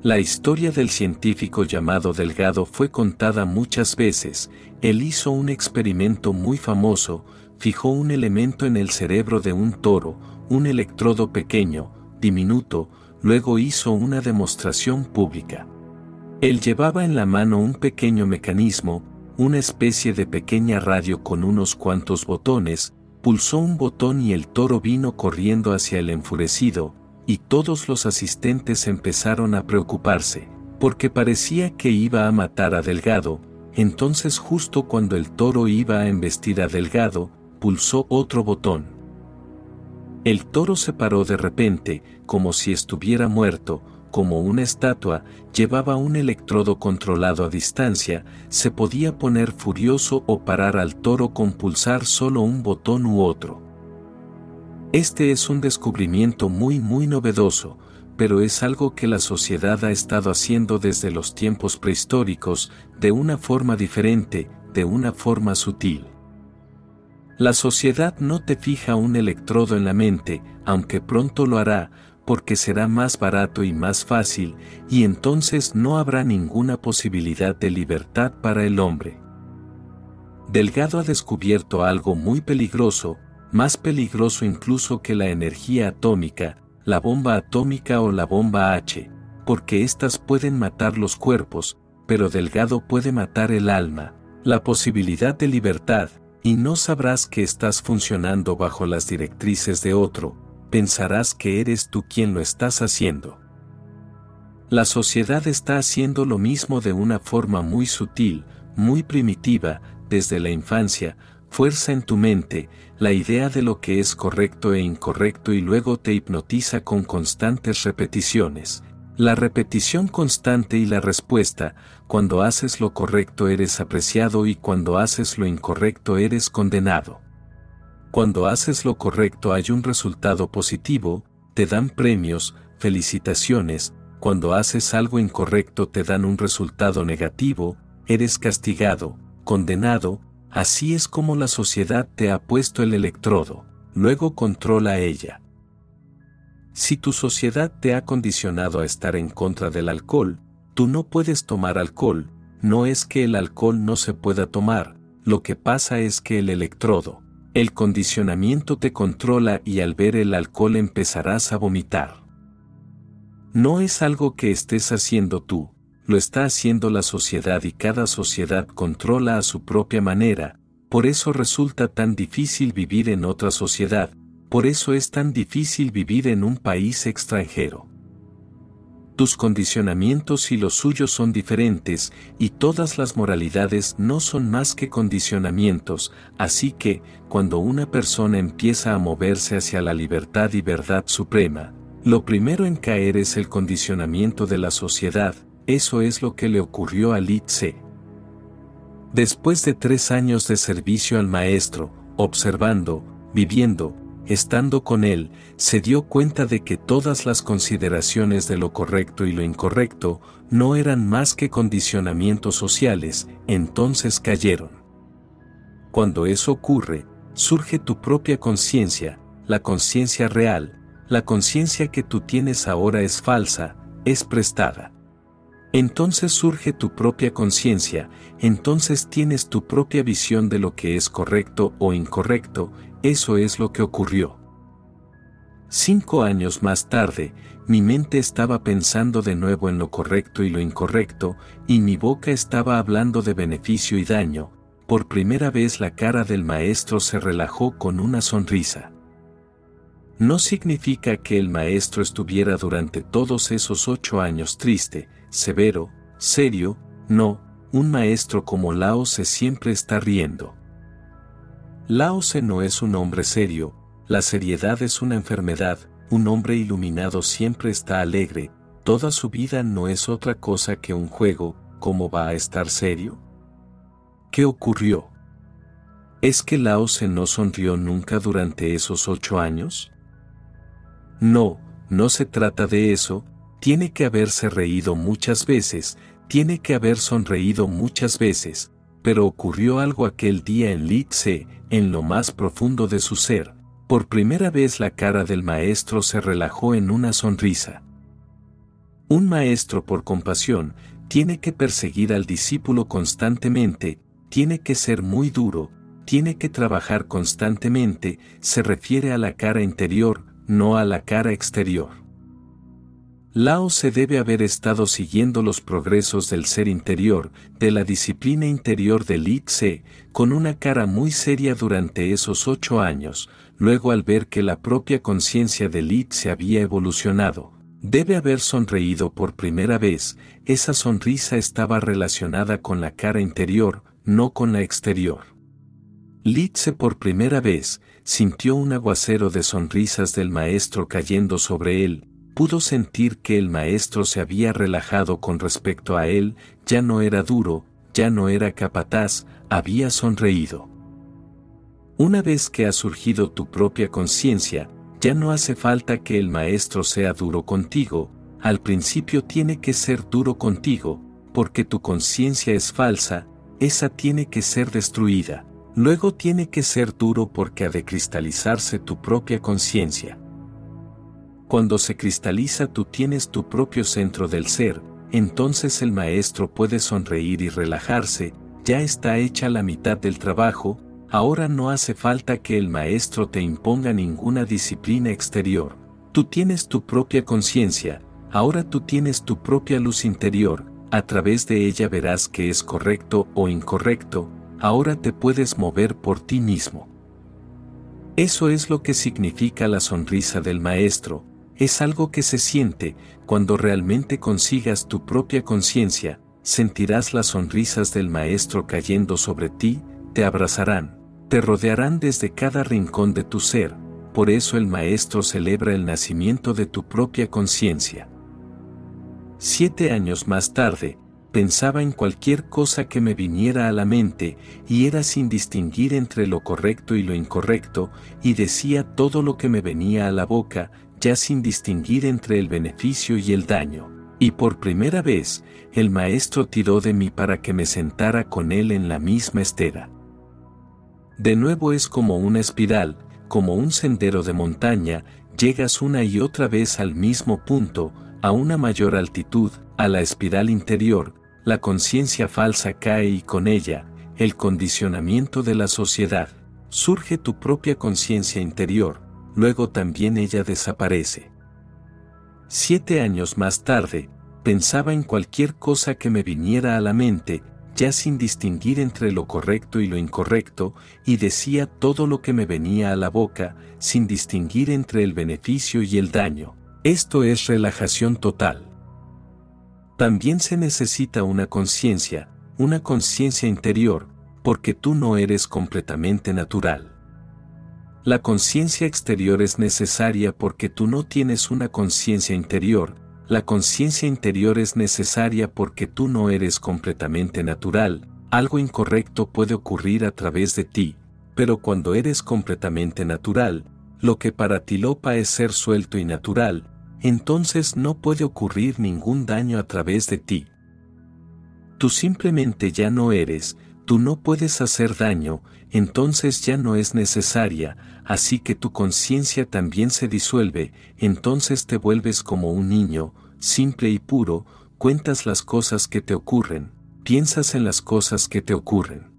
La historia del científico llamado Delgado fue contada muchas veces, él hizo un experimento muy famoso, fijó un elemento en el cerebro de un toro, un electrodo pequeño, diminuto, luego hizo una demostración pública. Él llevaba en la mano un pequeño mecanismo, una especie de pequeña radio con unos cuantos botones, pulsó un botón y el toro vino corriendo hacia el enfurecido, y todos los asistentes empezaron a preocuparse, porque parecía que iba a matar a Delgado, entonces justo cuando el toro iba a embestir a Delgado, pulsó otro botón. El toro se paró de repente, como si estuviera muerto, como una estatua, llevaba un electrodo controlado a distancia, se podía poner furioso o parar al toro con pulsar solo un botón u otro. Este es un descubrimiento muy muy novedoso, pero es algo que la sociedad ha estado haciendo desde los tiempos prehistóricos, de una forma diferente, de una forma sutil. La sociedad no te fija un electrodo en la mente, aunque pronto lo hará, porque será más barato y más fácil, y entonces no habrá ninguna posibilidad de libertad para el hombre. Delgado ha descubierto algo muy peligroso, más peligroso incluso que la energía atómica, la bomba atómica o la bomba H, porque éstas pueden matar los cuerpos, pero Delgado puede matar el alma, la posibilidad de libertad, y no sabrás que estás funcionando bajo las directrices de otro, pensarás que eres tú quien lo estás haciendo. La sociedad está haciendo lo mismo de una forma muy sutil, muy primitiva, desde la infancia, fuerza en tu mente, la idea de lo que es correcto e incorrecto y luego te hipnotiza con constantes repeticiones. La repetición constante y la respuesta, cuando haces lo correcto eres apreciado y cuando haces lo incorrecto eres condenado. Cuando haces lo correcto hay un resultado positivo, te dan premios, felicitaciones, cuando haces algo incorrecto te dan un resultado negativo, eres castigado, condenado, Así es como la sociedad te ha puesto el electrodo, luego controla ella. Si tu sociedad te ha condicionado a estar en contra del alcohol, tú no puedes tomar alcohol, no es que el alcohol no se pueda tomar, lo que pasa es que el electrodo, el condicionamiento te controla y al ver el alcohol empezarás a vomitar. No es algo que estés haciendo tú, lo está haciendo la sociedad y cada sociedad controla a su propia manera, por eso resulta tan difícil vivir en otra sociedad, por eso es tan difícil vivir en un país extranjero. Tus condicionamientos y los suyos son diferentes, y todas las moralidades no son más que condicionamientos, así que, cuando una persona empieza a moverse hacia la libertad y verdad suprema, lo primero en caer es el condicionamiento de la sociedad, eso es lo que le ocurrió a Li Tse. Después de tres años de servicio al maestro, observando, viviendo, estando con él, se dio cuenta de que todas las consideraciones de lo correcto y lo incorrecto no eran más que condicionamientos sociales, entonces cayeron. Cuando eso ocurre, surge tu propia conciencia, la conciencia real, la conciencia que tú tienes ahora es falsa, es prestada. Entonces surge tu propia conciencia, entonces tienes tu propia visión de lo que es correcto o incorrecto, eso es lo que ocurrió. Cinco años más tarde, mi mente estaba pensando de nuevo en lo correcto y lo incorrecto, y mi boca estaba hablando de beneficio y daño, por primera vez la cara del maestro se relajó con una sonrisa. No significa que el maestro estuviera durante todos esos ocho años triste, severo, serio, no, un maestro como Lao se siempre está riendo. Lao se no es un hombre serio, la seriedad es una enfermedad, un hombre iluminado siempre está alegre, toda su vida no es otra cosa que un juego, ¿cómo va a estar serio? ¿Qué ocurrió? ¿Es que Lao se no sonrió nunca durante esos ocho años? No, no se trata de eso, tiene que haberse reído muchas veces, tiene que haber sonreído muchas veces, pero ocurrió algo aquel día en Litze, en lo más profundo de su ser. Por primera vez la cara del maestro se relajó en una sonrisa. Un maestro por compasión tiene que perseguir al discípulo constantemente, tiene que ser muy duro, tiene que trabajar constantemente, se refiere a la cara interior, no a la cara exterior. Lao se debe haber estado siguiendo los progresos del ser interior, de la disciplina interior de Li Tse, con una cara muy seria durante esos ocho años, luego al ver que la propia conciencia de Li se había evolucionado, debe haber sonreído por primera vez, esa sonrisa estaba relacionada con la cara interior, no con la exterior. Li Tse por primera vez, sintió un aguacero de sonrisas del maestro cayendo sobre él, pudo sentir que el maestro se había relajado con respecto a él, ya no era duro, ya no era capataz, había sonreído. Una vez que ha surgido tu propia conciencia, ya no hace falta que el maestro sea duro contigo, al principio tiene que ser duro contigo, porque tu conciencia es falsa, esa tiene que ser destruida, luego tiene que ser duro porque ha de cristalizarse tu propia conciencia. Cuando se cristaliza tú tienes tu propio centro del ser, entonces el maestro puede sonreír y relajarse, ya está hecha la mitad del trabajo, ahora no hace falta que el maestro te imponga ninguna disciplina exterior. Tú tienes tu propia conciencia, ahora tú tienes tu propia luz interior, a través de ella verás que es correcto o incorrecto, ahora te puedes mover por ti mismo. Eso es lo que significa la sonrisa del maestro, es algo que se siente, cuando realmente consigas tu propia conciencia, sentirás las sonrisas del Maestro cayendo sobre ti, te abrazarán, te rodearán desde cada rincón de tu ser, por eso el Maestro celebra el nacimiento de tu propia conciencia. Siete años más tarde, pensaba en cualquier cosa que me viniera a la mente, y era sin distinguir entre lo correcto y lo incorrecto, y decía todo lo que me venía a la boca, ya sin distinguir entre el beneficio y el daño. Y por primera vez, el maestro tiró de mí para que me sentara con él en la misma estera. De nuevo es como una espiral, como un sendero de montaña, llegas una y otra vez al mismo punto, a una mayor altitud, a la espiral interior, la conciencia falsa cae y con ella, el condicionamiento de la sociedad. Surge tu propia conciencia interior, luego también ella desaparece. Siete años más tarde, pensaba en cualquier cosa que me viniera a la mente, ya sin distinguir entre lo correcto y lo incorrecto, y decía todo lo que me venía a la boca, sin distinguir entre el beneficio y el daño. Esto es relajación total. También se necesita una conciencia, una conciencia interior, porque tú no eres completamente natural. La conciencia exterior es necesaria porque tú no tienes una conciencia interior, la conciencia interior es necesaria porque tú no eres completamente natural, algo incorrecto puede ocurrir a través de ti, pero cuando eres completamente natural, lo que para ti lopa es ser suelto y natural, entonces no puede ocurrir ningún daño a través de ti. Tú simplemente ya no eres, tú no puedes hacer daño, entonces ya no es necesaria, así que tu conciencia también se disuelve, entonces te vuelves como un niño, simple y puro, cuentas las cosas que te ocurren, piensas en las cosas que te ocurren.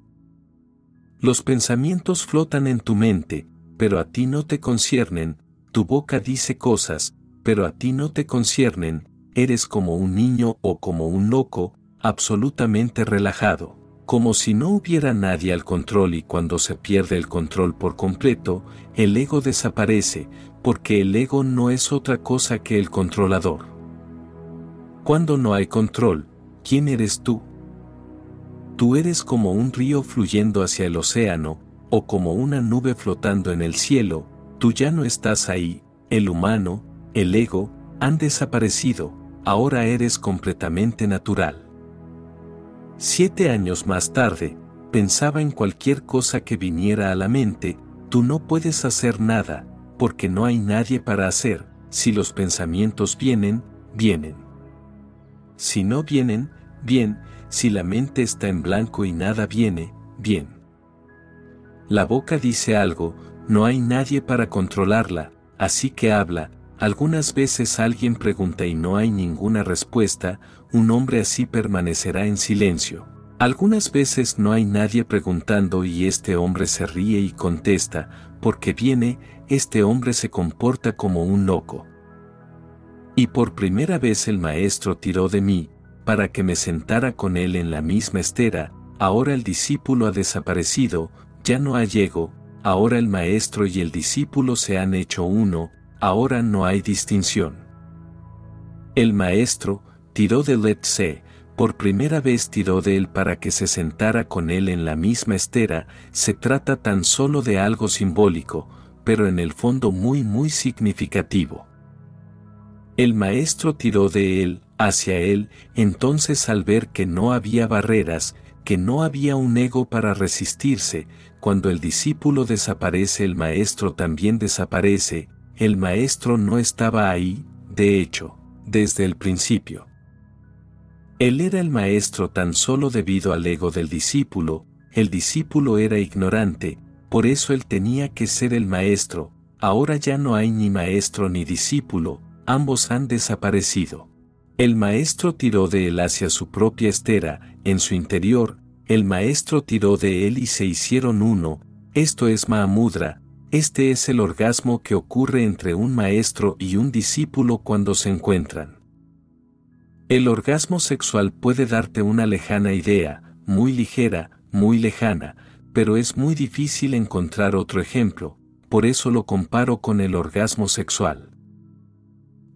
Los pensamientos flotan en tu mente, pero a ti no te conciernen, tu boca dice cosas, pero a ti no te conciernen, eres como un niño o como un loco, absolutamente relajado como si no hubiera nadie al control y cuando se pierde el control por completo, el ego desaparece, porque el ego no es otra cosa que el controlador. Cuando no hay control, ¿quién eres tú? Tú eres como un río fluyendo hacia el océano, o como una nube flotando en el cielo, tú ya no estás ahí, el humano, el ego, han desaparecido, ahora eres completamente natural. Siete años más tarde, pensaba en cualquier cosa que viniera a la mente, tú no puedes hacer nada, porque no hay nadie para hacer, si los pensamientos vienen, vienen. Si no vienen, bien, si la mente está en blanco y nada viene, bien. La boca dice algo, no hay nadie para controlarla, así que habla, algunas veces alguien pregunta y no hay ninguna respuesta, un hombre así permanecerá en silencio. Algunas veces no hay nadie preguntando y este hombre se ríe y contesta, porque viene, este hombre se comporta como un loco. Y por primera vez el maestro tiró de mí, para que me sentara con él en la misma estera, ahora el discípulo ha desaparecido, ya no hay ego, ahora el maestro y el discípulo se han hecho uno, ahora no hay distinción. El maestro, tiró de Letze, por primera vez tiró de él para que se sentara con él en la misma estera, se trata tan solo de algo simbólico, pero en el fondo muy muy significativo. El maestro tiró de él, hacia él, entonces al ver que no había barreras, que no había un ego para resistirse, cuando el discípulo desaparece el maestro también desaparece, el maestro no estaba ahí, de hecho, desde el principio. Él era el maestro tan solo debido al ego del discípulo, el discípulo era ignorante, por eso él tenía que ser el maestro, ahora ya no hay ni maestro ni discípulo, ambos han desaparecido. El maestro tiró de él hacia su propia estera, en su interior, el maestro tiró de él y se hicieron uno, esto es Mahamudra, este es el orgasmo que ocurre entre un maestro y un discípulo cuando se encuentran. El orgasmo sexual puede darte una lejana idea, muy ligera, muy lejana, pero es muy difícil encontrar otro ejemplo, por eso lo comparo con el orgasmo sexual.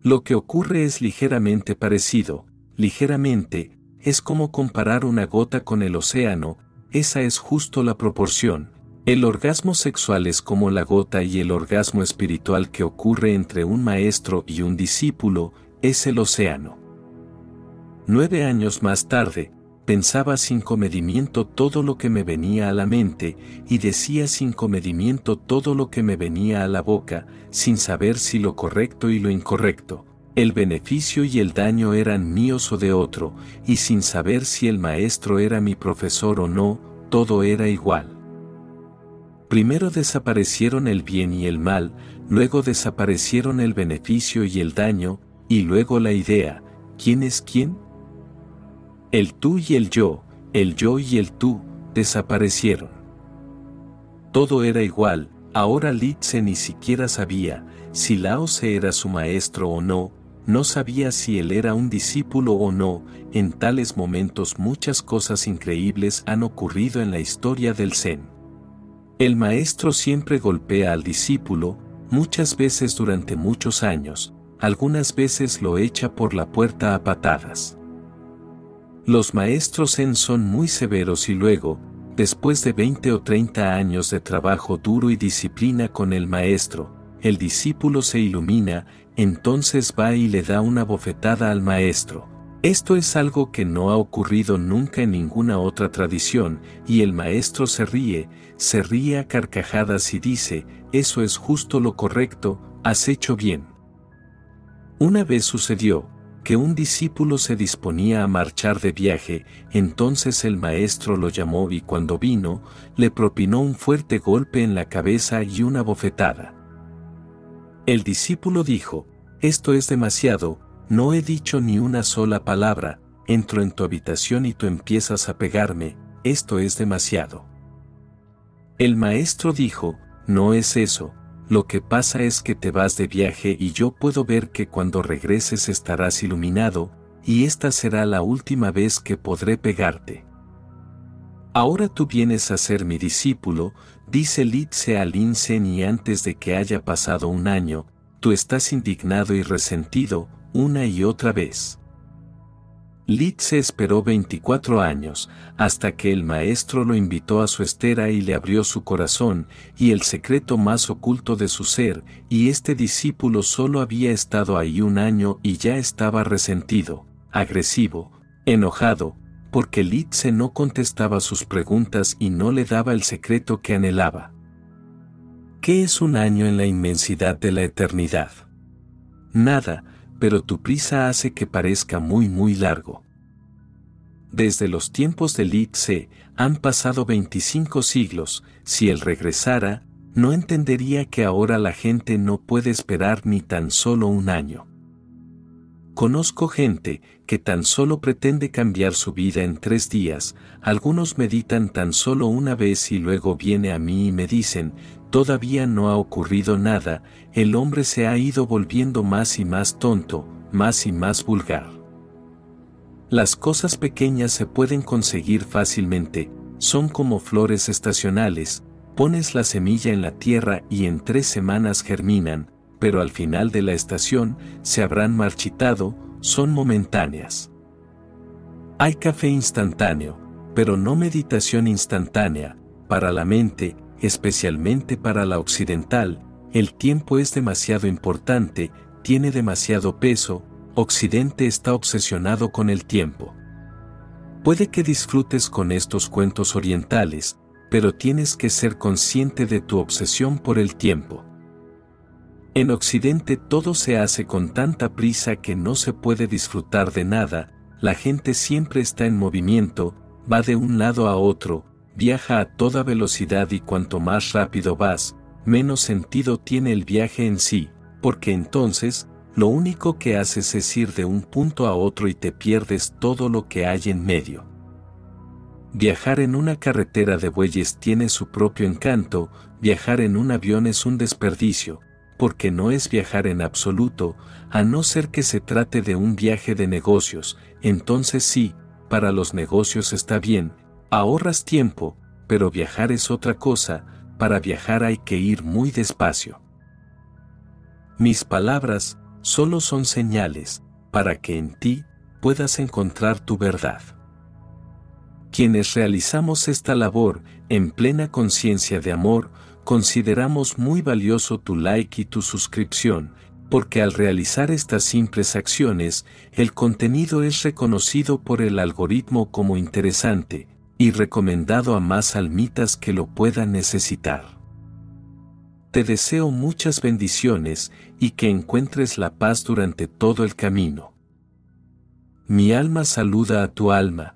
Lo que ocurre es ligeramente parecido, ligeramente, es como comparar una gota con el océano, esa es justo la proporción. El orgasmo sexual es como la gota y el orgasmo espiritual que ocurre entre un maestro y un discípulo, es el océano. Nueve años más tarde, pensaba sin comedimiento todo lo que me venía a la mente, y decía sin comedimiento todo lo que me venía a la boca, sin saber si lo correcto y lo incorrecto, el beneficio y el daño eran míos o de otro, y sin saber si el maestro era mi profesor o no, todo era igual. Primero desaparecieron el bien y el mal, luego desaparecieron el beneficio y el daño, y luego la idea, ¿quién es quién? El tú y el yo, el yo y el tú, desaparecieron. Todo era igual, ahora Litze ni siquiera sabía si Lao se era su maestro o no, no sabía si él era un discípulo o no, en tales momentos muchas cosas increíbles han ocurrido en la historia del Zen. El maestro siempre golpea al discípulo, muchas veces durante muchos años, algunas veces lo echa por la puerta a patadas. Los maestros Zen son muy severos y luego, después de 20 o 30 años de trabajo duro y disciplina con el maestro, el discípulo se ilumina, entonces va y le da una bofetada al maestro. Esto es algo que no ha ocurrido nunca en ninguna otra tradición, y el maestro se ríe, se ríe a carcajadas y dice, eso es justo lo correcto, has hecho bien. Una vez sucedió, que un discípulo se disponía a marchar de viaje, entonces el maestro lo llamó y cuando vino, le propinó un fuerte golpe en la cabeza y una bofetada. El discípulo dijo, esto es demasiado, no he dicho ni una sola palabra, entro en tu habitación y tú empiezas a pegarme, esto es demasiado. El maestro dijo, no es eso, lo que pasa es que te vas de viaje y yo puedo ver que cuando regreses estarás iluminado, y esta será la última vez que podré pegarte. Ahora tú vienes a ser mi discípulo, dice Litze al Insen y antes de que haya pasado un año, tú estás indignado y resentido, una y otra vez. Litze esperó 24 años, hasta que el maestro lo invitó a su estera y le abrió su corazón y el secreto más oculto de su ser, y este discípulo solo había estado ahí un año y ya estaba resentido, agresivo, enojado, porque Litze no contestaba sus preguntas y no le daba el secreto que anhelaba. ¿Qué es un año en la inmensidad de la eternidad? Nada, pero tu prisa hace que parezca muy muy largo. Desde los tiempos de Li han pasado 25 siglos, si él regresara, no entendería que ahora la gente no puede esperar ni tan solo un año. Conozco gente que tan solo pretende cambiar su vida en tres días, algunos meditan tan solo una vez y luego viene a mí y me dicen, todavía no ha ocurrido nada, el hombre se ha ido volviendo más y más tonto, más y más vulgar. Las cosas pequeñas se pueden conseguir fácilmente, son como flores estacionales, pones la semilla en la tierra y en tres semanas germinan, pero al final de la estación se habrán marchitado, son momentáneas. Hay café instantáneo, pero no meditación instantánea, para la mente, especialmente para la occidental, el tiempo es demasiado importante, tiene demasiado peso, Occidente está obsesionado con el tiempo. Puede que disfrutes con estos cuentos orientales, pero tienes que ser consciente de tu obsesión por el tiempo. En Occidente todo se hace con tanta prisa que no se puede disfrutar de nada, la gente siempre está en movimiento, va de un lado a otro, viaja a toda velocidad y cuanto más rápido vas, menos sentido tiene el viaje en sí, porque entonces, lo único que haces es ir de un punto a otro y te pierdes todo lo que hay en medio. Viajar en una carretera de bueyes tiene su propio encanto, viajar en un avión es un desperdicio, porque no es viajar en absoluto, a no ser que se trate de un viaje de negocios, entonces sí, para los negocios está bien, ahorras tiempo, pero viajar es otra cosa, para viajar hay que ir muy despacio. Mis palabras solo son señales, para que en ti puedas encontrar tu verdad. Quienes realizamos esta labor en plena conciencia de amor, consideramos muy valioso tu like y tu suscripción, porque al realizar estas simples acciones, el contenido es reconocido por el algoritmo como interesante, y recomendado a más almitas que lo puedan necesitar. Te deseo muchas bendiciones y que encuentres la paz durante todo el camino. Mi alma saluda a tu alma,